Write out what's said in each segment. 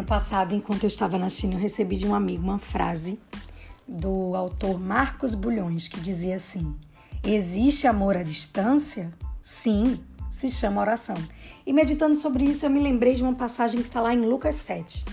Ano passado, enquanto eu estava na China, eu recebi de um amigo uma frase do autor Marcos Bulhões que dizia assim: Existe amor à distância? Sim, se chama oração. E meditando sobre isso, eu me lembrei de uma passagem que está lá em Lucas 7.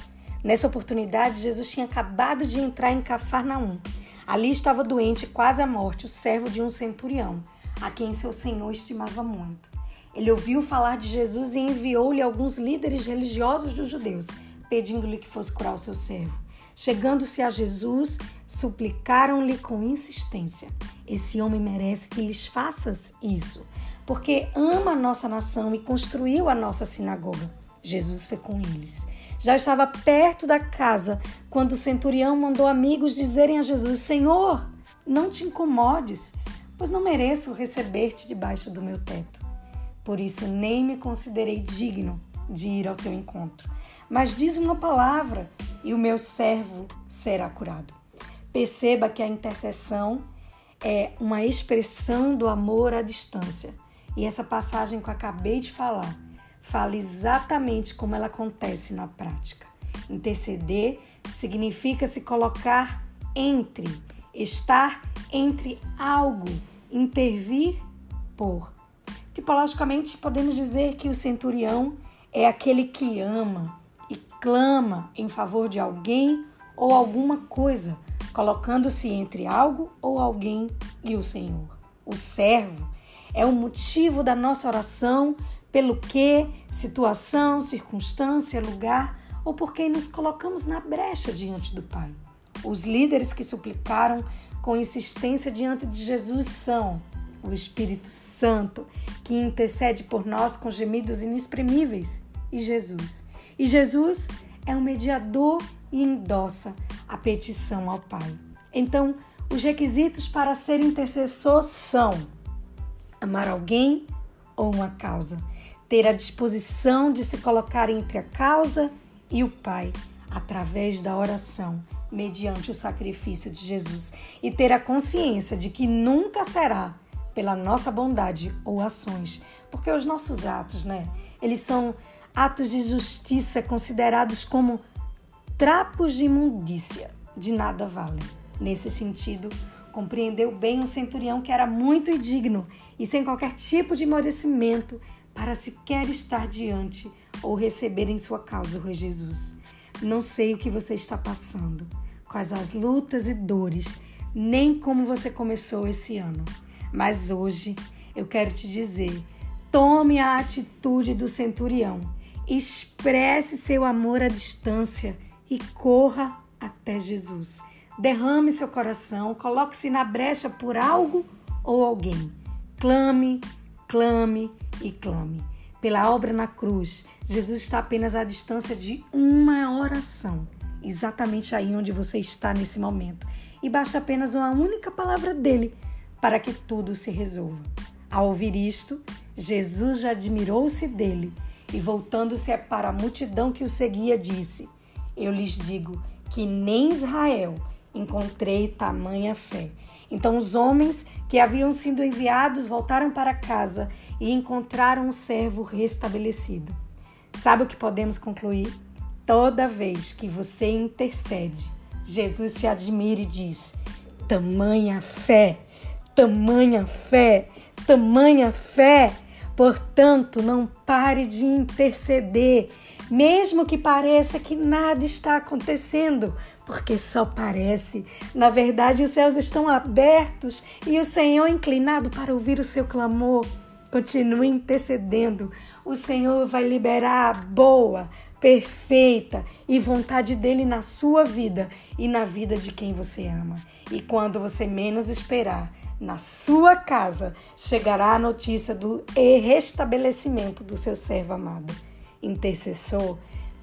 Nessa oportunidade, Jesus tinha acabado de entrar em Cafarnaum. Ali estava doente, quase à morte, o servo de um centurião, a quem seu senhor estimava muito. Ele ouviu falar de Jesus e enviou-lhe alguns líderes religiosos dos judeus pedindo-lhe que fosse curar o seu servo. Chegando-se a Jesus, suplicaram-lhe com insistência: Esse homem merece que lhes faças isso, porque ama a nossa nação e construiu a nossa sinagoga. Jesus foi com eles. Já estava perto da casa quando o centurião mandou amigos dizerem a Jesus: Senhor, não te incomodes, pois não mereço receber-te debaixo do meu teto. Por isso nem me considerei digno de ir ao teu encontro mas diz uma palavra e o meu servo será curado. Perceba que a intercessão é uma expressão do amor à distância. E essa passagem que eu acabei de falar fala exatamente como ela acontece na prática. Interceder significa se colocar entre, estar entre algo, intervir por. Tipologicamente, podemos dizer que o centurião é aquele que ama, clama em favor de alguém ou alguma coisa, colocando-se entre algo ou alguém e o Senhor. O servo é o motivo da nossa oração pelo que, situação, circunstância, lugar ou por quem nos colocamos na brecha diante do Pai. Os líderes que suplicaram com insistência diante de Jesus são o Espírito Santo, que intercede por nós com gemidos inexprimíveis, e Jesus, e Jesus é o mediador e endossa a petição ao Pai. Então, os requisitos para ser intercessor são amar alguém ou uma causa, ter a disposição de se colocar entre a causa e o Pai através da oração, mediante o sacrifício de Jesus, e ter a consciência de que nunca será pela nossa bondade ou ações, porque os nossos atos, né, eles são atos de justiça considerados como trapos de imundícia, de nada valem. Nesse sentido, compreendeu bem o centurião que era muito indigno e sem qualquer tipo de merecimento para sequer estar diante ou receber em sua causa o Rei Jesus. Não sei o que você está passando, quais as lutas e dores, nem como você começou esse ano, mas hoje eu quero te dizer: tome a atitude do centurião Expresse seu amor à distância e corra até Jesus. Derrame seu coração, coloque-se na brecha por algo ou alguém. Clame, clame e clame. Pela obra na cruz, Jesus está apenas à distância de uma oração, exatamente aí onde você está nesse momento. E basta apenas uma única palavra dele para que tudo se resolva. Ao ouvir isto, Jesus já admirou-se dele e voltando-se para a multidão que o seguia, disse: Eu lhes digo que nem Israel encontrei tamanha fé. Então os homens que haviam sido enviados voltaram para casa e encontraram o servo restabelecido. Sabe o que podemos concluir? Toda vez que você intercede, Jesus se admira e diz: tamanha fé, tamanha fé, tamanha fé. Portanto, não pare de interceder, mesmo que pareça que nada está acontecendo, porque só parece. Na verdade, os céus estão abertos e o Senhor inclinado para ouvir o seu clamor. Continue intercedendo. O Senhor vai liberar a boa, perfeita e vontade dele na sua vida e na vida de quem você ama. E quando você menos esperar, na sua casa chegará a notícia do restabelecimento do seu servo amado. Intercessor,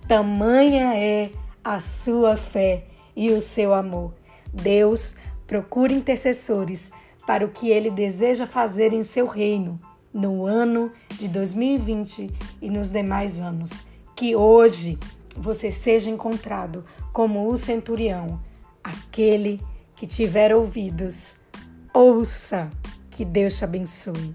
tamanha é a sua fé e o seu amor. Deus procura intercessores para o que ele deseja fazer em seu reino no ano de 2020 e nos demais anos. Que hoje você seja encontrado como o centurião, aquele que tiver ouvidos Ouça. Que Deus te abençoe.